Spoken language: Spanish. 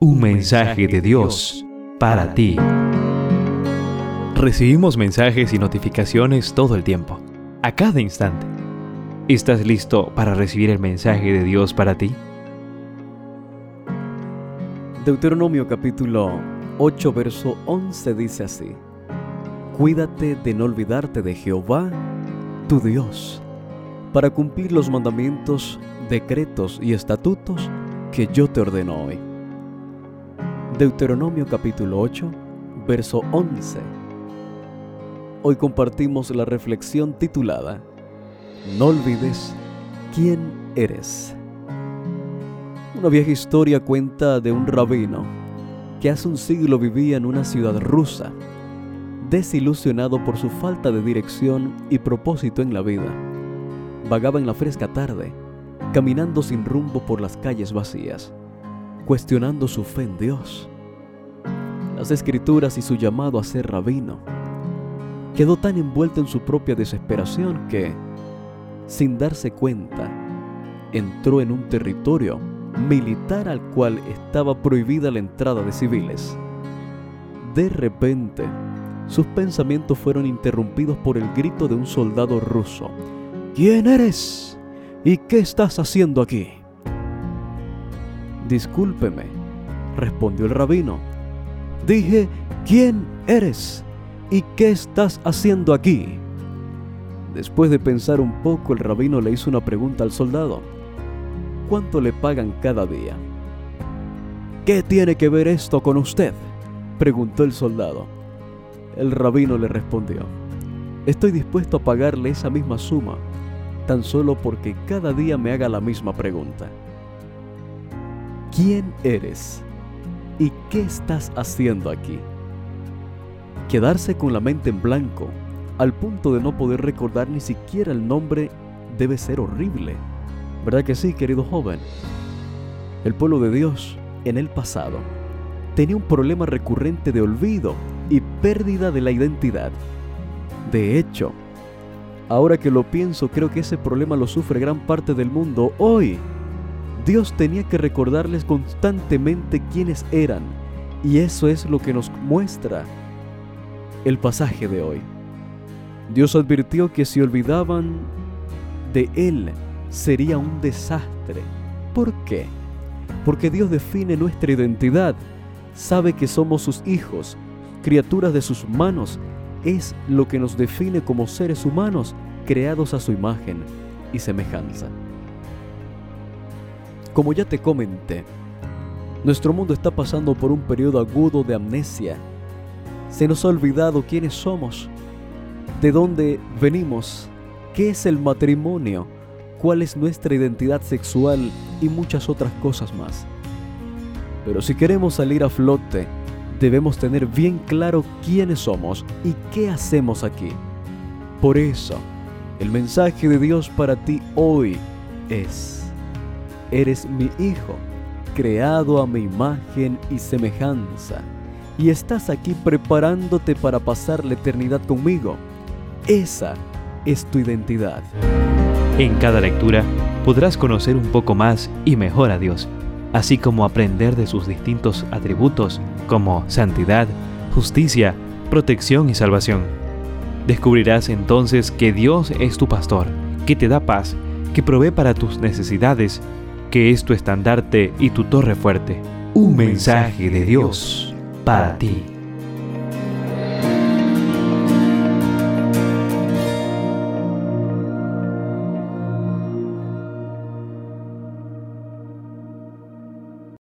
Un mensaje de Dios para ti. Recibimos mensajes y notificaciones todo el tiempo, a cada instante. ¿Estás listo para recibir el mensaje de Dios para ti? Deuteronomio capítulo 8, verso 11 dice así. Cuídate de no olvidarte de Jehová, tu Dios, para cumplir los mandamientos, decretos y estatutos que yo te ordeno hoy Deuteronomio capítulo 8, verso 11. Hoy compartimos la reflexión titulada No olvides quién eres. Una vieja historia cuenta de un rabino que hace un siglo vivía en una ciudad rusa, desilusionado por su falta de dirección y propósito en la vida. Vagaba en la fresca tarde, caminando sin rumbo por las calles vacías cuestionando su fe en Dios, las escrituras y su llamado a ser rabino. Quedó tan envuelto en su propia desesperación que, sin darse cuenta, entró en un territorio militar al cual estaba prohibida la entrada de civiles. De repente, sus pensamientos fueron interrumpidos por el grito de un soldado ruso. ¿Quién eres? ¿Y qué estás haciendo aquí? Discúlpeme, respondió el rabino. Dije, ¿quién eres? ¿Y qué estás haciendo aquí? Después de pensar un poco, el rabino le hizo una pregunta al soldado. ¿Cuánto le pagan cada día? ¿Qué tiene que ver esto con usted? preguntó el soldado. El rabino le respondió, estoy dispuesto a pagarle esa misma suma, tan solo porque cada día me haga la misma pregunta quién eres y qué estás haciendo aquí. Quedarse con la mente en blanco, al punto de no poder recordar ni siquiera el nombre, debe ser horrible. ¿Verdad que sí, querido joven? El pueblo de Dios, en el pasado, tenía un problema recurrente de olvido y pérdida de la identidad. De hecho, ahora que lo pienso, creo que ese problema lo sufre gran parte del mundo hoy. Dios tenía que recordarles constantemente quiénes eran, y eso es lo que nos muestra el pasaje de hoy. Dios advirtió que si olvidaban de Él sería un desastre. ¿Por qué? Porque Dios define nuestra identidad, sabe que somos sus hijos, criaturas de sus manos, es lo que nos define como seres humanos creados a su imagen y semejanza. Como ya te comenté, nuestro mundo está pasando por un periodo agudo de amnesia. Se nos ha olvidado quiénes somos, de dónde venimos, qué es el matrimonio, cuál es nuestra identidad sexual y muchas otras cosas más. Pero si queremos salir a flote, debemos tener bien claro quiénes somos y qué hacemos aquí. Por eso, el mensaje de Dios para ti hoy es Eres mi hijo, creado a mi imagen y semejanza, y estás aquí preparándote para pasar la eternidad conmigo. Esa es tu identidad. En cada lectura podrás conocer un poco más y mejor a Dios, así como aprender de sus distintos atributos como santidad, justicia, protección y salvación. Descubrirás entonces que Dios es tu pastor, que te da paz, que provee para tus necesidades que es tu estandarte y tu torre fuerte. Un mensaje de Dios para ti.